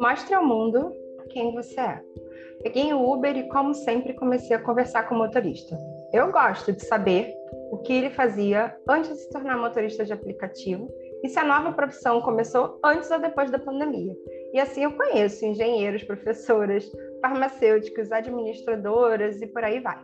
Mostre ao mundo quem você é. Peguei o Uber e, como sempre, comecei a conversar com o motorista. Eu gosto de saber o que ele fazia antes de se tornar motorista de aplicativo e se a nova profissão começou antes ou depois da pandemia. E assim eu conheço engenheiros, professoras, farmacêuticos, administradoras e por aí vai.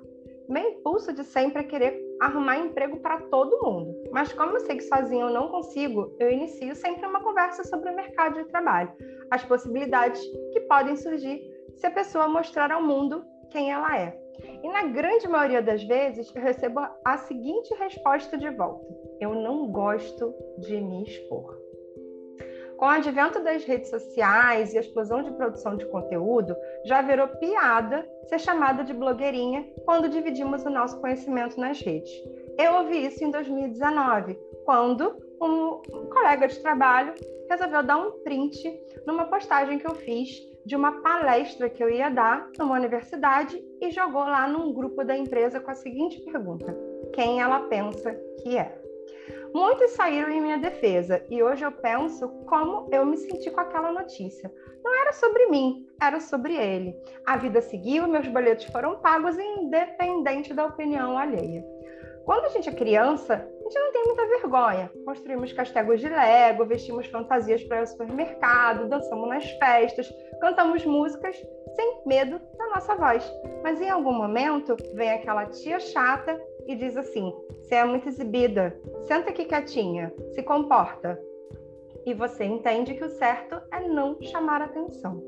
Meu impulso de sempre é querer arrumar emprego para todo mundo. Mas como eu sei que sozinho eu não consigo, eu inicio sempre uma conversa sobre o mercado de trabalho, as possibilidades que podem surgir se a pessoa mostrar ao mundo quem ela é. E na grande maioria das vezes eu recebo a seguinte resposta de volta: eu não gosto de me expor. Com o advento das redes sociais e a explosão de produção de conteúdo, já virou piada ser chamada de blogueirinha quando dividimos o nosso conhecimento nas redes. Eu ouvi isso em 2019, quando um colega de trabalho resolveu dar um print numa postagem que eu fiz de uma palestra que eu ia dar numa universidade e jogou lá num grupo da empresa com a seguinte pergunta: quem ela pensa que é? Muitos saíram em minha defesa e hoje eu penso como eu me senti com aquela notícia. Não era sobre mim, era sobre ele. A vida seguiu, meus boletos foram pagos independente da opinião alheia. Quando a gente é criança, a gente não tem muita vergonha. Construímos castelos de Lego, vestimos fantasias para o supermercado, dançamos nas festas, cantamos músicas sem medo da nossa voz. Mas em algum momento vem aquela tia chata e diz assim: você é muito exibida, senta aqui quietinha, se comporta. E você entende que o certo é não chamar atenção.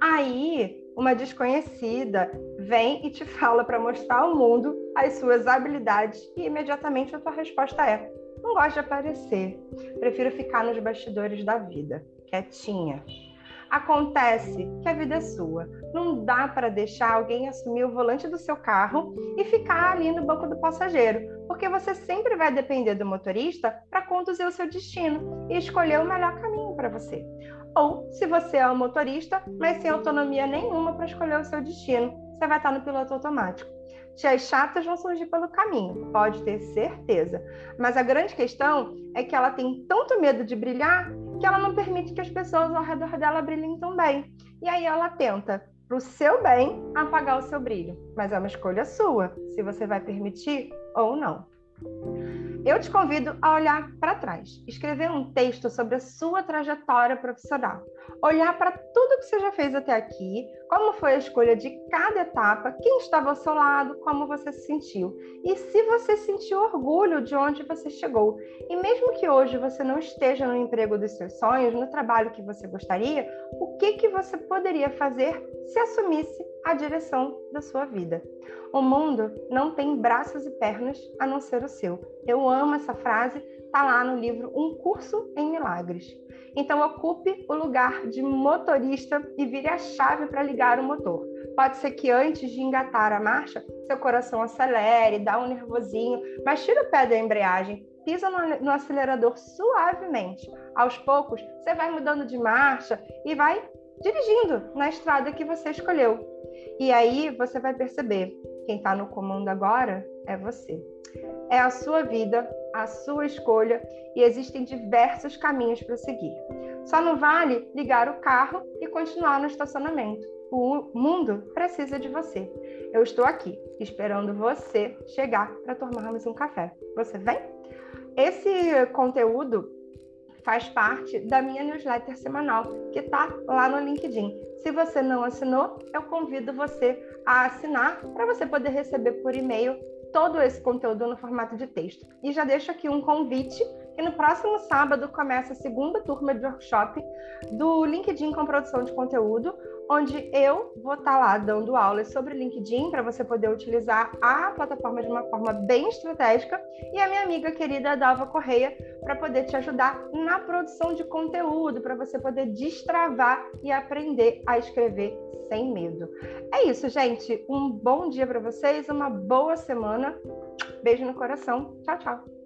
Aí, uma desconhecida vem e te fala para mostrar ao mundo as suas habilidades e imediatamente a tua resposta é: não gosto de aparecer, prefiro ficar nos bastidores da vida, quietinha. Acontece que a vida é sua. Não dá para deixar alguém assumir o volante do seu carro e ficar ali no banco do passageiro, porque você sempre vai depender do motorista para conduzir o seu destino e escolher o melhor caminho para você. Ou, se você é um motorista, mas sem autonomia nenhuma para escolher o seu destino, você vai estar no piloto automático. Tias chatas vão surgir pelo caminho, pode ter certeza. Mas a grande questão é que ela tem tanto medo de brilhar que ela não permite que as pessoas ao redor dela brilhem também. E aí ela tenta, para o seu bem, apagar o seu brilho. Mas é uma escolha sua, se você vai permitir ou não. Eu te convido a olhar para trás, escrever um texto sobre a sua trajetória profissional, olhar para tudo que você já fez até aqui, como foi a escolha de cada etapa, quem estava ao seu lado, como você se sentiu e se você sentiu orgulho de onde você chegou. E mesmo que hoje você não esteja no emprego dos seus sonhos, no trabalho que você gostaria, o que que você poderia fazer se assumisse a direção da sua vida? O mundo não tem braços e pernas a não ser o seu. Eu amo essa frase, está lá no livro Um Curso em Milagres. Então, ocupe o lugar de motorista e vire a chave para ligar o motor. Pode ser que antes de engatar a marcha, seu coração acelere, dá um nervosinho, mas tira o pé da embreagem, pisa no, no acelerador suavemente. Aos poucos, você vai mudando de marcha e vai dirigindo na estrada que você escolheu. E aí você vai perceber quem está no comando agora é você. É a sua vida, a sua escolha e existem diversos caminhos para seguir. Só não vale ligar o carro e continuar no estacionamento. O mundo precisa de você. Eu estou aqui esperando você chegar para tomarmos um café. Você vem? Esse conteúdo faz parte da minha newsletter semanal, que está lá no LinkedIn. Se você não assinou, eu convido você a assinar para você poder receber por e-mail todo esse conteúdo no formato de texto. E já deixo aqui um convite que no próximo sábado começa a segunda turma de workshop do LinkedIn com produção de conteúdo, onde eu vou estar tá lá dando aulas sobre LinkedIn para você poder utilizar a plataforma de uma forma bem estratégica e a minha amiga querida Dalva Correia para poder te ajudar na produção de conteúdo, para você poder destravar e aprender a escrever sem medo. É isso, gente. Um bom dia para vocês, uma boa semana. Beijo no coração. Tchau, tchau.